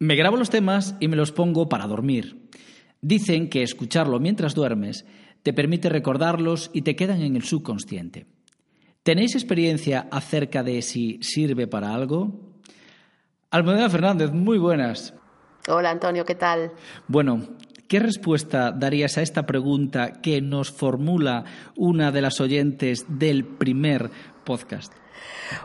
Me grabo los temas y me los pongo para dormir. Dicen que escucharlo mientras duermes te permite recordarlos y te quedan en el subconsciente. ¿Tenéis experiencia acerca de si sirve para algo? Almudena Fernández, muy buenas. Hola Antonio, ¿qué tal? Bueno, ¿qué respuesta darías a esta pregunta que nos formula una de las oyentes del primer podcast?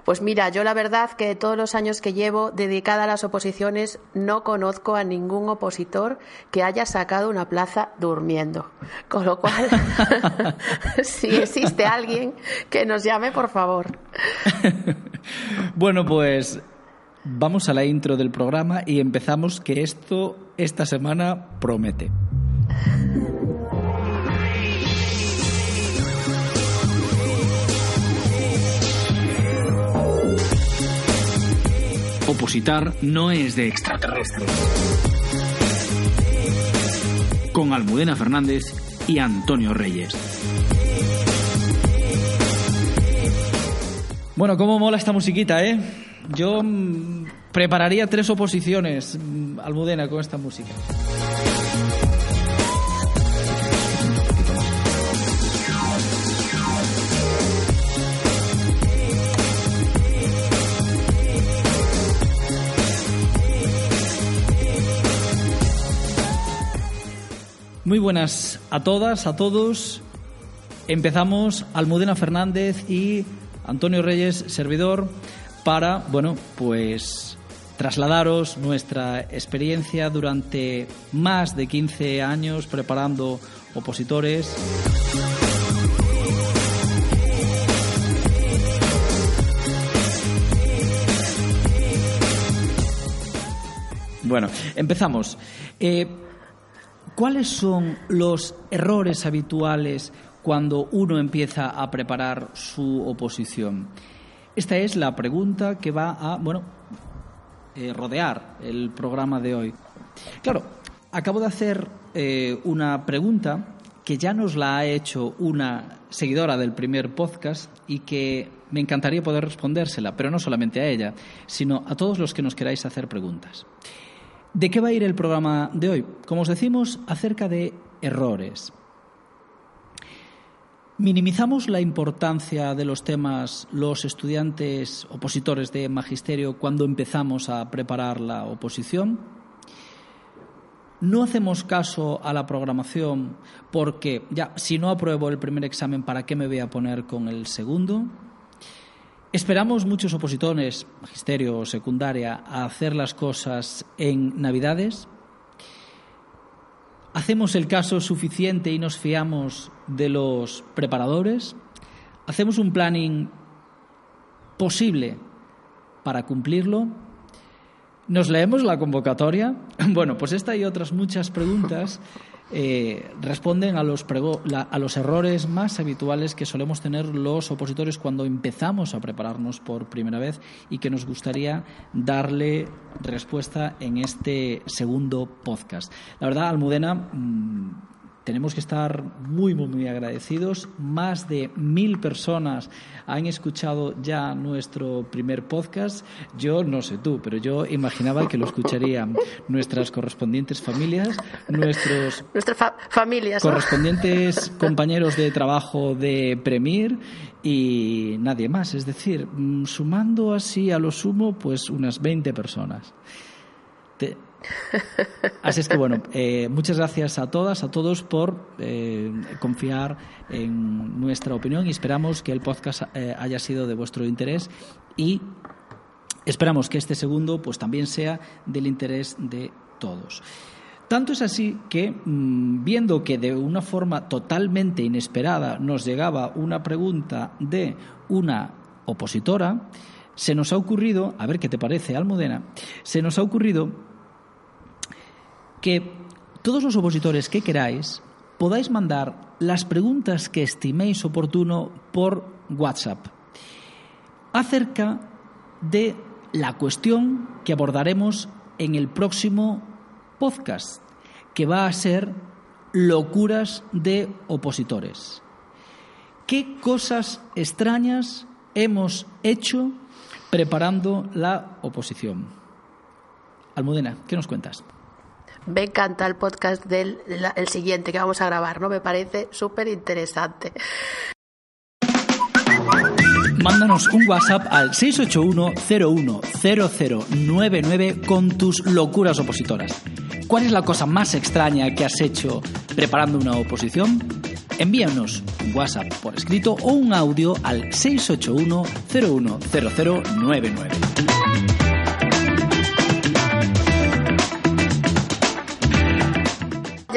Pues mira, yo la verdad que todos los años que llevo dedicada a las oposiciones no conozco a ningún opositor que haya sacado una plaza durmiendo. Con lo cual, si existe alguien que nos llame, por favor. bueno, pues vamos a la intro del programa y empezamos que esto esta semana promete. Opositar no es de extraterrestres. Con Almudena Fernández y Antonio Reyes. Bueno, cómo mola esta musiquita, ¿eh? Yo mm, prepararía tres oposiciones, mm, Almudena, con esta música. Muy buenas a todas, a todos. Empezamos Almudena Fernández y Antonio Reyes, servidor, para, bueno, pues trasladaros nuestra experiencia durante más de 15 años preparando opositores. Bueno, empezamos. Eh, ¿Cuáles son los errores habituales cuando uno empieza a preparar su oposición? Esta es la pregunta que va a, bueno, eh, rodear el programa de hoy. Claro, acabo de hacer eh, una pregunta que ya nos la ha hecho una seguidora del primer podcast y que me encantaría poder respondérsela, pero no solamente a ella, sino a todos los que nos queráis hacer preguntas. ¿De qué va a ir el programa de hoy? Como os decimos, acerca de errores. Minimizamos la importancia de los temas los estudiantes opositores de magisterio cuando empezamos a preparar la oposición. No hacemos caso a la programación porque ya si no apruebo el primer examen, ¿para qué me voy a poner con el segundo? Esperamos muchos opositores, magisterio o secundaria, a hacer las cosas en Navidades. ¿Hacemos el caso suficiente y nos fiamos de los preparadores? ¿Hacemos un planning posible para cumplirlo? ¿Nos leemos la convocatoria? Bueno, pues esta y otras muchas preguntas eh, responden a los, a los errores más habituales que solemos tener los opositores cuando empezamos a prepararnos por primera vez y que nos gustaría darle respuesta en este segundo podcast. La verdad, Almudena, mm, tenemos que estar muy, muy, muy agradecidos. Más de mil personas han escuchado ya nuestro primer podcast. Yo no sé tú, pero yo imaginaba que lo escucharían nuestras correspondientes familias, nuestros familias, correspondientes compañeros de trabajo de Premier y nadie más. Es decir, mm, sumando así a lo sumo, pues unas 20 personas. Así es que bueno, eh, muchas gracias a todas, a todos por eh, confiar en nuestra opinión y esperamos que el podcast eh, haya sido de vuestro interés y esperamos que este segundo pues también sea del interés de todos. Tanto es así que, mm, viendo que de una forma totalmente inesperada nos llegaba una pregunta de una opositora, se nos ha ocurrido, a ver qué te parece, Almudena, se nos ha ocurrido que todos los opositores que queráis podáis mandar las preguntas que estiméis oportuno por WhatsApp acerca de la cuestión que abordaremos en el próximo podcast, que va a ser locuras de opositores. ¿Qué cosas extrañas hemos hecho preparando la oposición? Almudena, ¿qué nos cuentas? Me encanta el podcast del el siguiente que vamos a grabar, ¿no? Me parece súper interesante. Mándanos un WhatsApp al 681-010099 con tus locuras opositoras. ¿Cuál es la cosa más extraña que has hecho preparando una oposición? Envíanos un WhatsApp por escrito o un audio al 681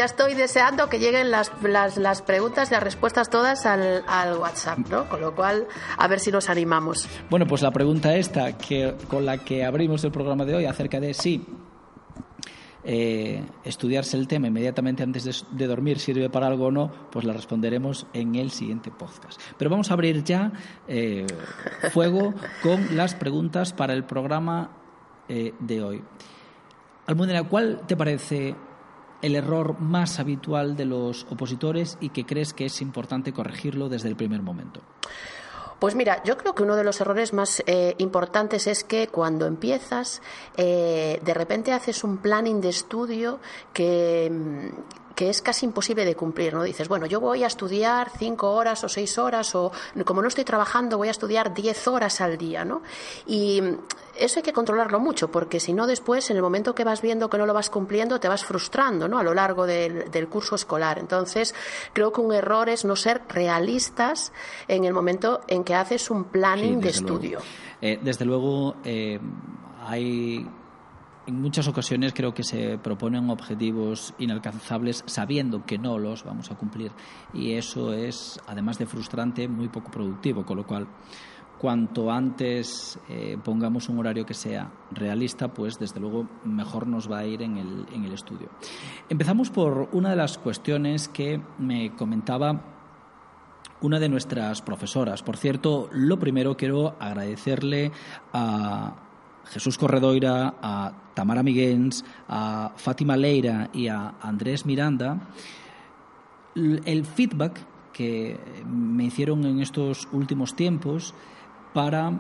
estoy deseando que lleguen las, las, preguntas y las respuestas todas al, al, WhatsApp, ¿no? Con lo cual, a ver si nos animamos. Bueno, pues la pregunta esta, que, con la que abrimos el programa de hoy, acerca de si eh, estudiarse el tema inmediatamente antes de, dormir sirve para algo o no, pues la responderemos en el siguiente podcast. Pero vamos a abrir ya eh, fuego con las preguntas para el programa eh, de hoy. Almudena, ¿cuál te parece el error más habitual de los opositores y que crees que es importante corregirlo desde el primer momento? Pues mira, yo creo que uno de los errores más eh, importantes es que cuando empiezas, eh, de repente haces un planning de estudio que mm, que es casi imposible de cumplir, ¿no? Dices, bueno, yo voy a estudiar cinco horas o seis horas o como no estoy trabajando voy a estudiar diez horas al día, ¿no? Y eso hay que controlarlo mucho porque si no después en el momento que vas viendo que no lo vas cumpliendo te vas frustrando, ¿no? A lo largo del, curso escolar. Entonces creo que un error es no ser realistas en el momento en que haces un planning de estudio. Eh, desde luego eh, hay en muchas ocasiones creo que se proponen objetivos inalcanzables sabiendo que no los vamos a cumplir y eso es, además de frustrante, muy poco productivo, con lo cual cuanto antes eh, pongamos un horario que sea realista, pues desde luego mejor nos va a ir en el, en el estudio. Empezamos por una de las cuestiones que me comentaba una de nuestras profesoras. Por cierto, lo primero quiero agradecerle a Jesús Corredoira, a Tamara Miguens, a Fátima Leira y a Andrés Miranda, el feedback que me hicieron en estos últimos tiempos para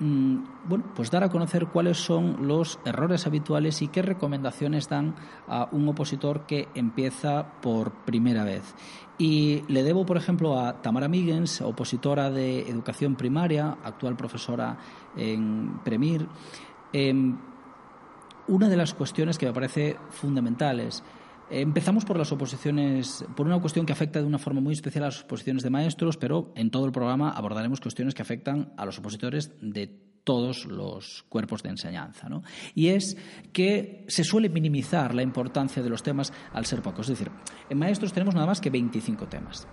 bueno, pues dar a conocer cuáles son los errores habituales y qué recomendaciones dan a un opositor que empieza por primera vez. Y le debo, por ejemplo, a Tamara Miguens, opositora de educación primaria, actual profesora en Premir, Em, una de las cuestiones que me parece fundamentales. Empezamos por las oposiciones, por una cuestión que afecta de una forma muy especial a las oposiciones de maestros, pero en todo el programa abordaremos cuestiones que afectan a los opositores de todos los cuerpos de enseñanza. ¿no? Y es que se suele minimizar la importancia de los temas al ser pocos. Es decir, en maestros tenemos nada más que 25 temas.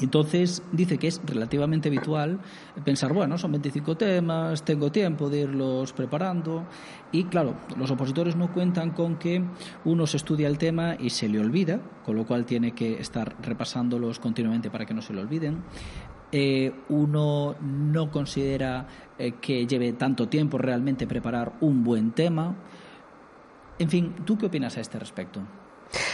Entonces dice que es relativamente habitual pensar, bueno, son 25 temas, tengo tiempo de irlos preparando y claro, los opositores no cuentan con que uno se estudia el tema y se le olvida, con lo cual tiene que estar repasándolos continuamente para que no se le olviden. Eh, uno no considera eh, que lleve tanto tiempo realmente preparar un buen tema. En fin, ¿tú qué opinas a este respecto?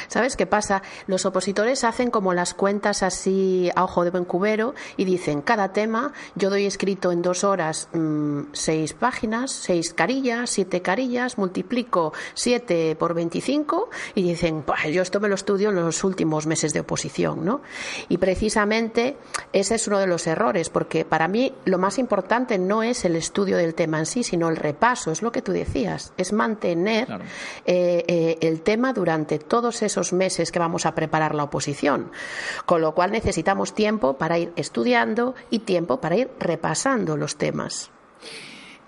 ¿Sabes qué pasa? Los opositores hacen como las cuentas así a ojo de buen cubero y dicen, cada tema yo doy escrito en dos horas mm, seis páginas, seis carillas, siete carillas, multiplico siete por veinticinco y dicen, pues yo esto me lo estudio en los últimos meses de oposición, ¿no? Y precisamente ese es uno de los errores, porque para mí lo más importante no es el estudio del tema en sí, sino el repaso, es lo que tú decías, es mantener eh, eh, el tema durante todos esos meses que vamos a preparar la oposición. Con lo cual necesitamos tiempo para ir estudiando y tiempo para ir repasando los temas.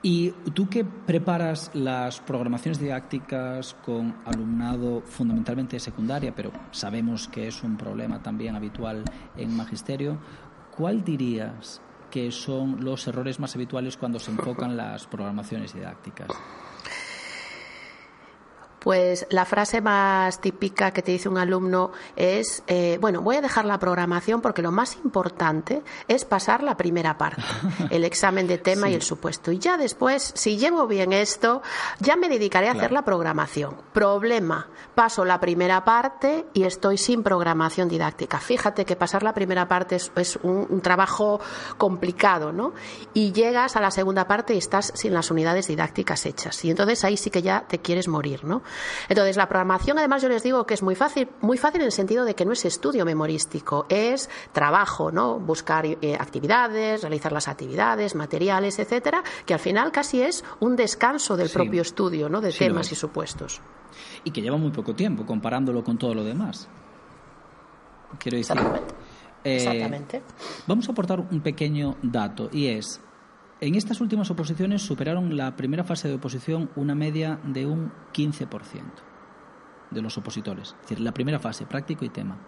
¿Y tú que preparas las programaciones didácticas con alumnado fundamentalmente de secundaria, pero sabemos que es un problema también habitual en magisterio, ¿cuál dirías que son los errores más habituales cuando se enfocan las programaciones didácticas? Pues la frase más típica que te dice un alumno es, eh, bueno, voy a dejar la programación porque lo más importante es pasar la primera parte, el examen de tema y el supuesto. Y ya después, si llevo bien esto, ya me dedicaré a hacer la programación. Problema, paso la primera parte y estoy sin programación didáctica. Fíjate que pasar la primera parte es, un, un trabajo complicado, ¿no? Y llegas a la segunda parte y estás sin las unidades didácticas hechas. Y entonces ahí sí que ya te quieres morir, ¿no? Entonces la programación, además, yo les digo que es muy fácil, muy fácil en el sentido de que no es estudio memorístico, es trabajo, ¿no? Buscar eh, actividades, realizar las actividades, materiales, etcétera, que al final casi es un descanso del propio estudio, ¿no? De temas y supuestos. Y que lleva muy poco tiempo comparándolo con todo lo demás. Quiero decir. Eh, Exactamente. Vamos a aportar un pequeño dato y es en estas últimas oposiciones superaron la primera fase de oposición una media de un 15% de los opositores, es decir, la primera fase, práctico y tema.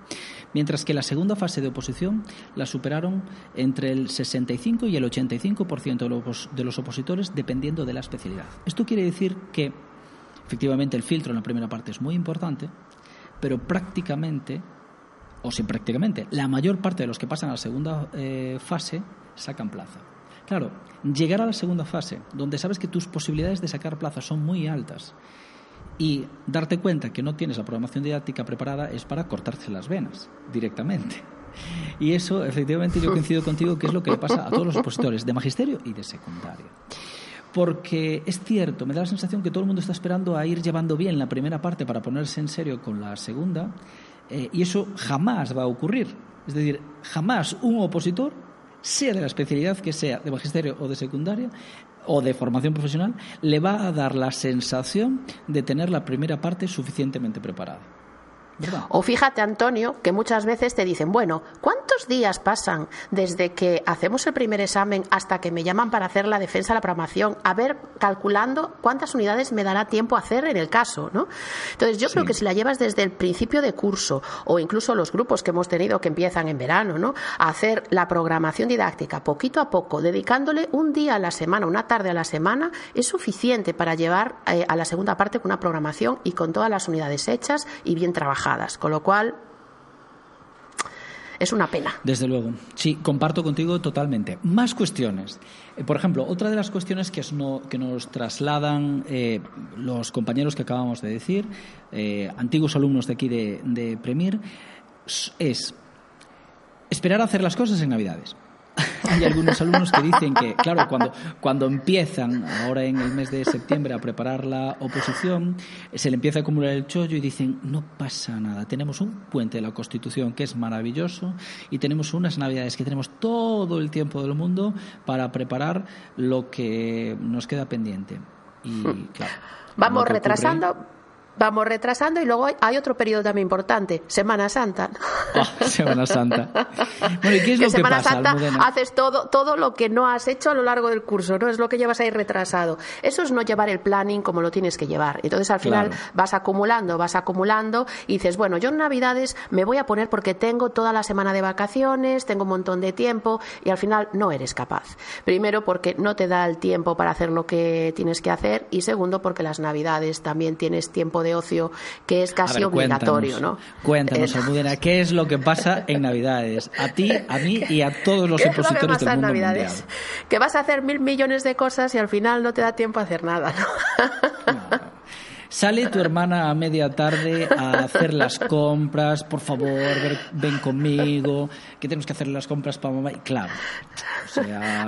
Mientras que la segunda fase de oposición la superaron entre el 65 y el 85% de los, opositores dependiendo de la especialidad. Esto quiere decir que efectivamente el filtro en la primera parte es muy importante, pero prácticamente, o sin prácticamente, la mayor parte de los que pasan a la segunda eh, fase sacan plaza. Claro, llegar a la segunda fase, donde sabes que tus posibilidades de sacar plaza son muy altas, y darte cuenta que no tienes la programación didáctica preparada es para cortarse las venas directamente. Y eso, efectivamente, yo coincido contigo que es lo que le pasa a todos los opositores de magisterio y de secundario. Porque es cierto, me da la sensación que todo el mundo está esperando a ir llevando bien la primera parte para ponerse en serio con la segunda, eh, y eso jamás va a ocurrir. Es decir, jamás un opositor sea de la especialidad que sea, de magisterio o de secundaria, o de formación profesional, le va a dar la sensación de tener la primera parte suficientemente preparada. O fíjate, Antonio, que muchas veces te dicen, bueno, ¿cuántos días pasan desde que hacemos el primer examen hasta que me llaman para hacer la defensa de la programación? A ver, calculando cuántas unidades me dará tiempo a hacer en el caso, ¿no? Entonces, yo creo que si la llevas desde el principio de curso o incluso los grupos que hemos tenido que empiezan en verano, ¿no? A hacer la programación didáctica poquito a poco, dedicándole un día a la semana, una tarde a la semana, es suficiente para llevar eh, a la segunda parte con una programación y con todas las unidades hechas y bien trabajadas. Con lo cual, es una pena. Desde luego. Sí, comparto contigo totalmente. Más cuestiones. Eh, por ejemplo, otra de las cuestiones que, nos trasladan eh, los compañeros que acabamos de decir, eh, antiguos alumnos de aquí de, de Premier, es esperar a hacer las cosas en Navidades. Hay algunos alumnos que dicen que, claro, cuando, cuando empiezan ahora en el mes de septiembre a preparar la oposición, se le empieza a acumular el chollo y dicen, no pasa nada, tenemos un puente de la Constitución que es maravilloso y tenemos unas navidades que tenemos todo el tiempo del mundo para preparar lo que nos queda pendiente. Y hmm. claro. Vamos retrasando vamos retrasando y luego hay otro periodo también importante, Semana Santa. Ah, Semana Santa. Bueno, ¿y qué es lo que Semana pasa, Santa haces todo, todo lo que no has hecho a lo largo del curso, ¿no? Es lo que llevas ahí retrasado. Eso es no llevar el planning como lo tienes que llevar. Entonces al final vas acumulando, vas acumulando y dices, bueno, yo en Navidades me voy a poner porque tengo toda la semana de vacaciones, tengo un montón de tiempo y al final no eres capaz. Primero porque no te da el tiempo para hacer lo que tienes que hacer y segundo porque las Navidades también tienes tiempo de ocio que es casi obligatorio, ¿no? Cuéntanos, Almudena, ¿qué es lo que pasa en Navidades? A ti, a mí y a todos los opositores del mundo Navidades? Que vas a hacer mil millones de cosas y al final no te da tiempo a hacer nada, ¿no? Sale tu hermana a media tarde a hacer las compras, por favor, ven conmigo, que tenemos que hacer las compras para mamá. Y claro,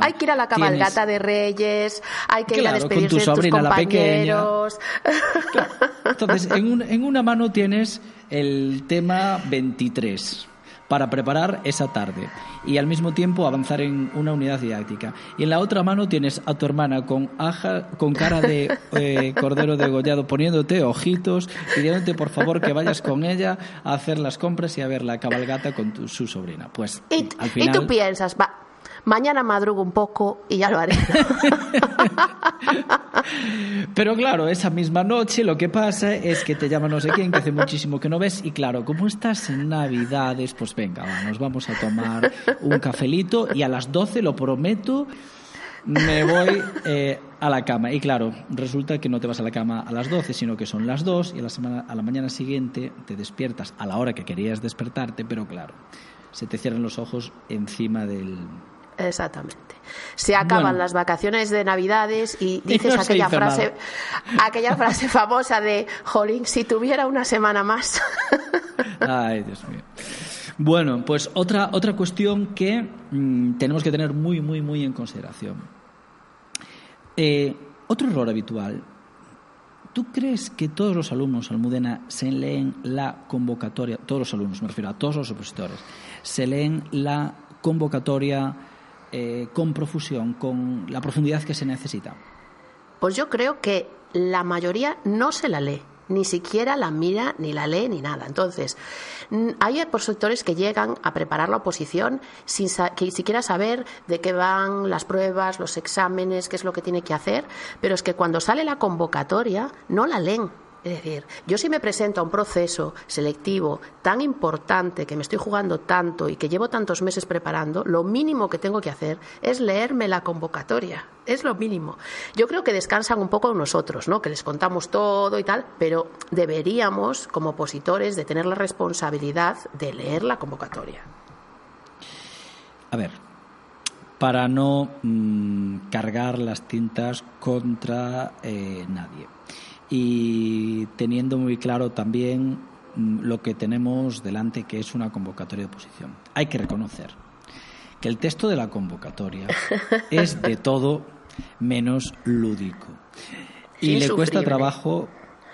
hay que ir a la cabalgata de Reyes, hay que ir a despedirse con tu sobrina, La pequeña. Entonces, en, en una mano tienes el tema 23 para preparar esa tarde y al mismo tiempo avanzar en una unidad didáctica. Y en la otra mano tienes a tu hermana con, aja, con cara de eh, cordero degollado poniéndote ojitos, pidiéndote por favor que vayas con ella a hacer las compras y a ver la cabalgata con su sobrina. Pues y, al final... y tú piensas, va, mañana madrugo un poco y ya lo haré. Pero claro, esa misma noche lo que pasa es que te llama no sé quién, que hace muchísimo que no ves, y claro, como estás en Navidades, pues venga, nos vamos a tomar un cafelito y a las 12, lo prometo, me voy eh, a la cama. Y claro, resulta que no te vas a la cama a las 12, sino que son las 2 y a la, semana, a la mañana siguiente te despiertas a la hora que querías despertarte, pero claro, se te cierran los ojos encima del... Exactamente. Se acaban las vacaciones de Navidades y dices aquella frase, aquella frase famosa de Jolín, si tuviera una semana más. Ay, Dios mío. Bueno, pues otra, otra cuestión que mm, tenemos que tener muy, muy, muy en consideración. Eh, otro error habitual. ¿Tú crees que todos los alumnos, Almudena, se leen la convocatoria, todos los alumnos, me refiero a todos los opositores, se leen la convocatoria eh, con profusión, con la profundidad que se necesita? Pues yo creo que la mayoría no se la lee ni siquiera la mira, ni la lee, ni nada. Entonces, hay opositores que llegan a preparar la oposición sin que siquiera saber de qué van las pruebas, los exámenes, qué es lo que tiene que hacer, pero es que cuando sale la convocatoria no la leen es decir, yo si me presento a un proceso selectivo tan importante, que me estoy jugando tanto y que llevo tantos meses preparando, lo mínimo que tengo que hacer es leerme la convocatoria. Es lo mínimo. Yo creo que descansan un poco nosotros, ¿no? Que les contamos todo y tal, pero deberíamos, como opositores, de tener la responsabilidad de leer la convocatoria. A ver, para no mm, cargar las tintas contra eh, nadie y teniendo muy claro también mm, lo que tenemos delante, que es una convocatoria de oposición. Hay que reconocer que el texto de la convocatoria es de todo menos lúdico. Y le cuesta trabajo.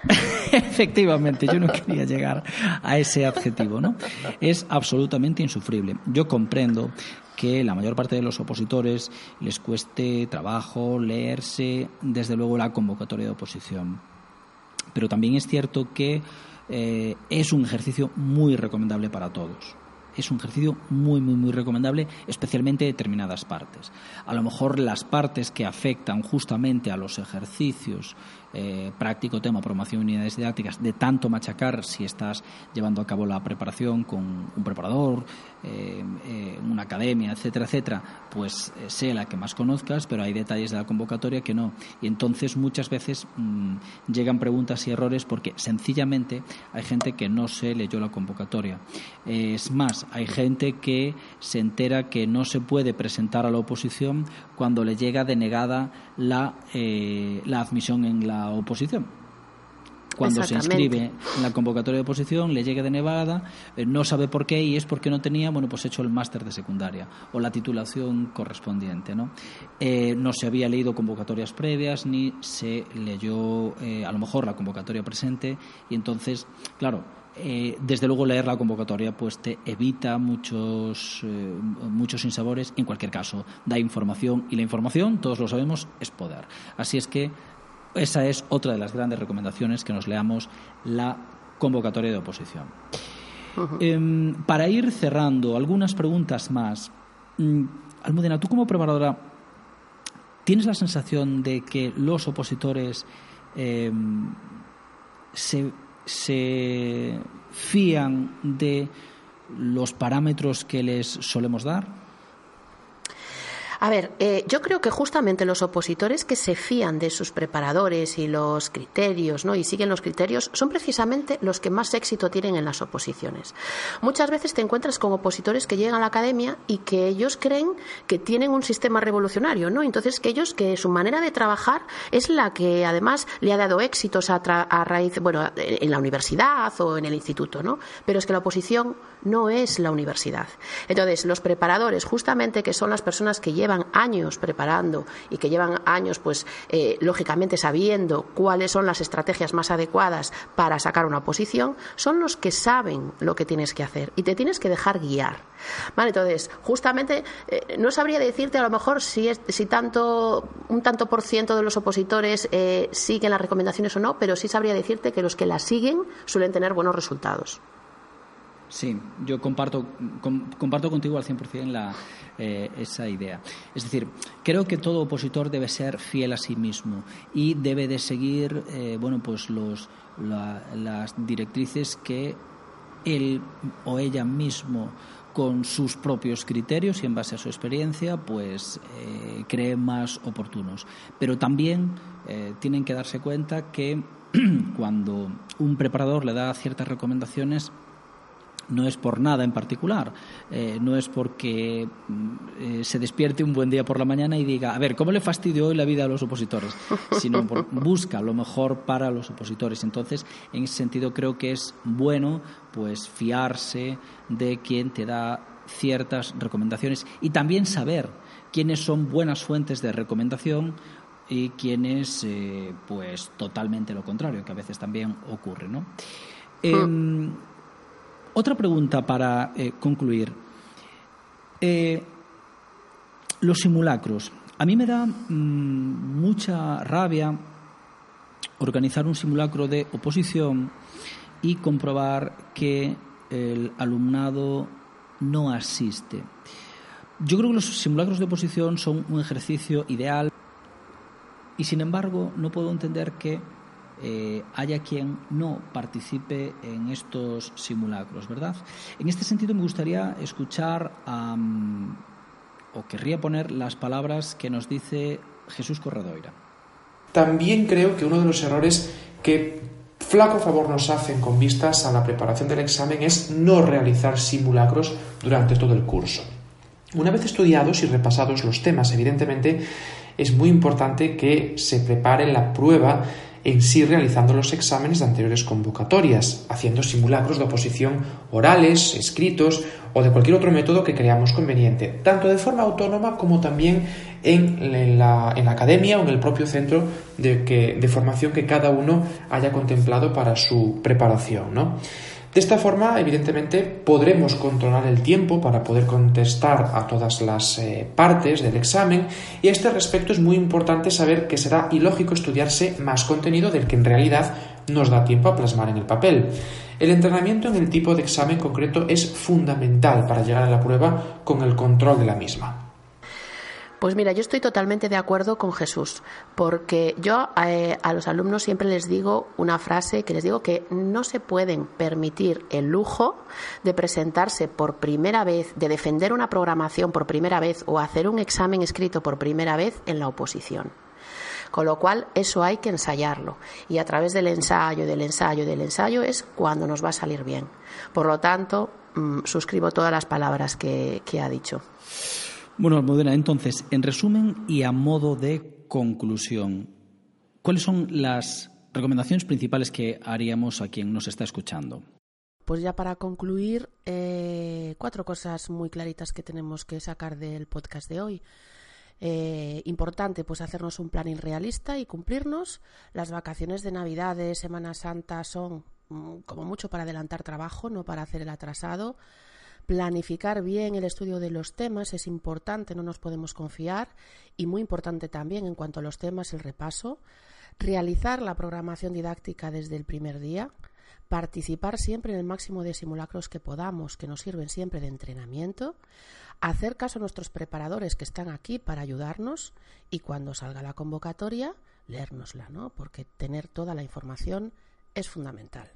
Efectivamente, yo no quería llegar a ese adjetivo, ¿no? Es absolutamente insufrible. Yo comprendo que la mayor parte de los opositores les cueste trabajo leerse, desde luego, la convocatoria de oposición pero también es cierto que eh, es un ejercicio muy recomendable para todos. Es un ejercicio muy, muy, muy recomendable, especialmente determinadas partes. A lo mejor las partes que afectan justamente a los ejercicios eh, práctico tema promoción de unidades didácticas, de tanto machacar si estás llevando a cabo la preparación con un preparador, eh, eh, una academia, etcétera, etcétera, pues sé la que más conozcas, pero hay detalles de la convocatoria que no. Y entonces muchas veces mm, llegan preguntas y errores porque sencillamente hay gente que no se leyó la convocatoria. es más, hay gente que se entera que no se puede presentar a la oposición cuando le llega denegada la, la admisión en la oposición. Cuando se inscribe en la convocatoria de oposición, le llega de Nevada, eh, no sabe por qué y es porque no tenía, bueno, pues hecho el máster de secundaria o la titulación correspondiente, ¿no? Eh, no se había leído convocatorias previas ni se leyó, eh, a lo mejor, la convocatoria presente y entonces, claro, desde luego leer la convocatoria pues te evita muchos muchos insabores en cualquier caso da información y la información todos lo sabemos es poder así es que esa es otra de las grandes recomendaciones que nos leamos la convocatoria de oposición. Em, para ir cerrando, algunas preguntas más. Mm, Almudena, tú como preparadora, ¿tienes la sensación de que los opositores em, se, se fían de los parámetros que les solemos dar? A ver, eh, yo creo que justamente los opositores que se fían de sus preparadores y los criterios, ¿no? Y siguen los criterios, son precisamente los que más éxito tienen en las oposiciones. Muchas veces te encuentras con opositores que llegan a la academia y que ellos creen que tienen un sistema revolucionario, ¿no? Entonces que ellos que su manera de trabajar es la que además le ha dado éxitos a, a raíz, bueno, en la universidad o en el instituto, ¿no? Pero es que la oposición no es la universidad. Entonces, los preparadores, justamente que son las personas que llevan años preparando y que llevan años, pues, eh, lógicamente sabiendo cuáles son las estrategias más adecuadas para sacar una posición, son los que saben lo que tienes que hacer y te tienes que dejar guiar. Vale, entonces, justamente, eh, no sabría decirte a lo mejor si, si tanto, un tanto por ciento de los opositores eh, siguen las recomendaciones o no, pero sí sabría decirte que los que las siguen suelen tener buenos resultados. Sí, yo comparto, comparto contigo al 100% la, eh, esa idea. Es decir, creo que todo opositor debe ser fiel a sí mismo y debe de seguir eh, bueno, pues los, las directrices que él o ella mismo con sus propios criterios y en base a su experiencia, pues eh, creen más oportunos. Pero también eh, tienen que darse cuenta que cuando un preparador le da ciertas recomendaciones, no es por nada en particular, eh, no es porque mm, se despierte un buen día por la mañana y diga, a ver, ¿cómo le fastidio hoy la vida a los opositores? Sino por, busca lo mejor para los opositores. Entonces, en ese sentido, creo que es bueno pues fiarse de quien te da ciertas recomendaciones y también saber quiénes son buenas fuentes de recomendación y quiénes, eh, pues, totalmente lo contrario, que a veces también ocurre, ¿no? Em, otra pregunta para eh, concluir. Eh, los simulacros. A mí me da mm, mucha rabia organizar un simulacro de oposición y comprobar que el alumnado no asiste. Yo creo que los simulacros de oposición son un ejercicio ideal y sin embargo no puedo entender que eh, haya quien no participe en estos simulacros, ¿verdad? En este sentido me gustaría escuchar o querría poner las palabras que nos dice Jesús Corredoira. También creo que uno de los errores que flaco favor nos hacen con vistas a la preparación del examen es no realizar simulacros durante todo el curso. Una vez estudiados y repasados los temas, evidentemente, es muy importante que se prepare la prueba en sí realizando los exámenes de anteriores convocatorias, haciendo simulacros de oposición orales, escritos o de cualquier otro método que creamos conveniente, tanto de forma autónoma como también en la, academia o en el propio centro de, de formación que cada uno haya contemplado para su preparación. ¿no? De esta forma, evidentemente, podremos controlar el tiempo para poder contestar a todas las eh, partes del examen y a este respecto es muy importante saber que será ilógico estudiarse más contenido del que en realidad nos da tiempo a plasmar en el papel. El entrenamiento en el tipo de examen concreto es fundamental para llegar a la prueba con el control de la misma. Pues mira, yo estoy totalmente de acuerdo con Jesús, porque yo eh, a los alumnos siempre les digo una frase que les digo que no se pueden permitir el lujo de presentarse por primera vez, de defender una programación por primera vez o hacer un examen escrito por primera vez en la oposición. Con lo cual, eso hay que ensayarlo. Y a través del ensayo, del ensayo, del ensayo es cuando nos va a salir bien. Por lo tanto, mm, suscribo todas las palabras que ha dicho. Bueno, Almudena, entonces, en resumen y a modo de conclusión, ¿cuáles son las recomendaciones principales que haríamos a quien nos está escuchando? Pues ya para concluir, eh, cuatro cosas muy claritas que tenemos que sacar del podcast de hoy. Eh, importante, pues hacernos un plan irrealista y cumplirnos. Las vacaciones de Navidad, de Semana Santa son mm, como mucho para adelantar trabajo, no para hacer el atrasado. Planificar bien el estudio de los temas es importante, no nos podemos confiar y muy importante también en cuanto a los temas el repaso. Realizar la programación didáctica desde el primer día. Participar siempre en el máximo de simulacros que podamos, que nos sirven siempre de entrenamiento. Hacer caso a nuestros preparadores que están aquí para ayudarnos y cuando salga la convocatoria, leérnosla, ¿no? Porque tener toda la información es fundamental.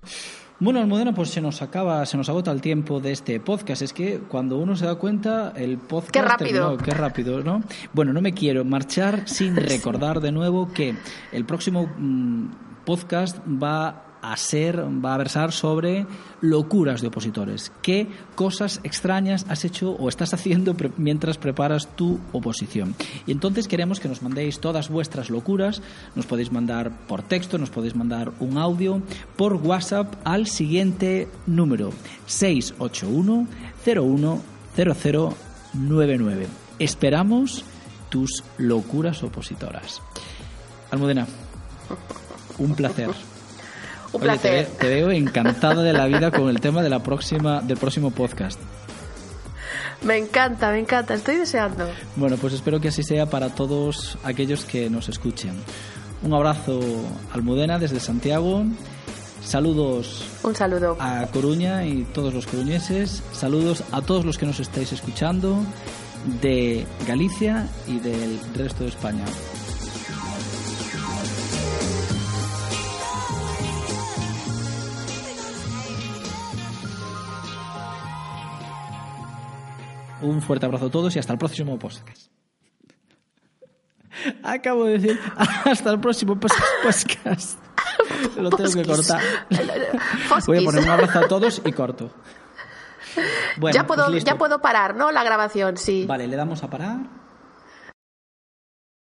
Bueno, Almudena, pues se nos acaba, se nos agota el tiempo de este podcast. Es que cuando uno se da cuenta, el podcast qué rápido, qué rápido, ¿no? Bueno, no me quiero marchar sin recordar de nuevo que el próximo mm, podcast va a ser, va a versar sobre locuras de opositores. ¿Qué cosas extrañas has hecho o estás haciendo mientras preparas tu oposición? Y entonces queremos que nos mandéis todas vuestras locuras. Nos podéis mandar por texto, nos podéis mandar un audio por WhatsApp al siguiente número 681 01 0099. Esperamos tus locuras opositoras. Almudena, un placer. Un placer. te, veo encantada de la vida con el tema de la próxima, del próximo podcast. Me encanta, me encanta, estoy deseando. Bueno, pues espero que así sea para todos aquellos que nos escuchen. Un abrazo Almudena desde Santiago. Saludos Un saludo. a Coruña y todos los coruñeses. Saludos a todos los que nos estáis escuchando de Galicia y del resto de España. Un fuerte abrazo a todos y hasta el próximo podcast. Acabo de decir hasta el próximo podcast. Lo tengo que cortar. Voy a poner un abrazo a todos y corto. Bueno, ya, puedo, pues ya puedo parar, ¿no? La grabación, sí. Vale, le damos a parar.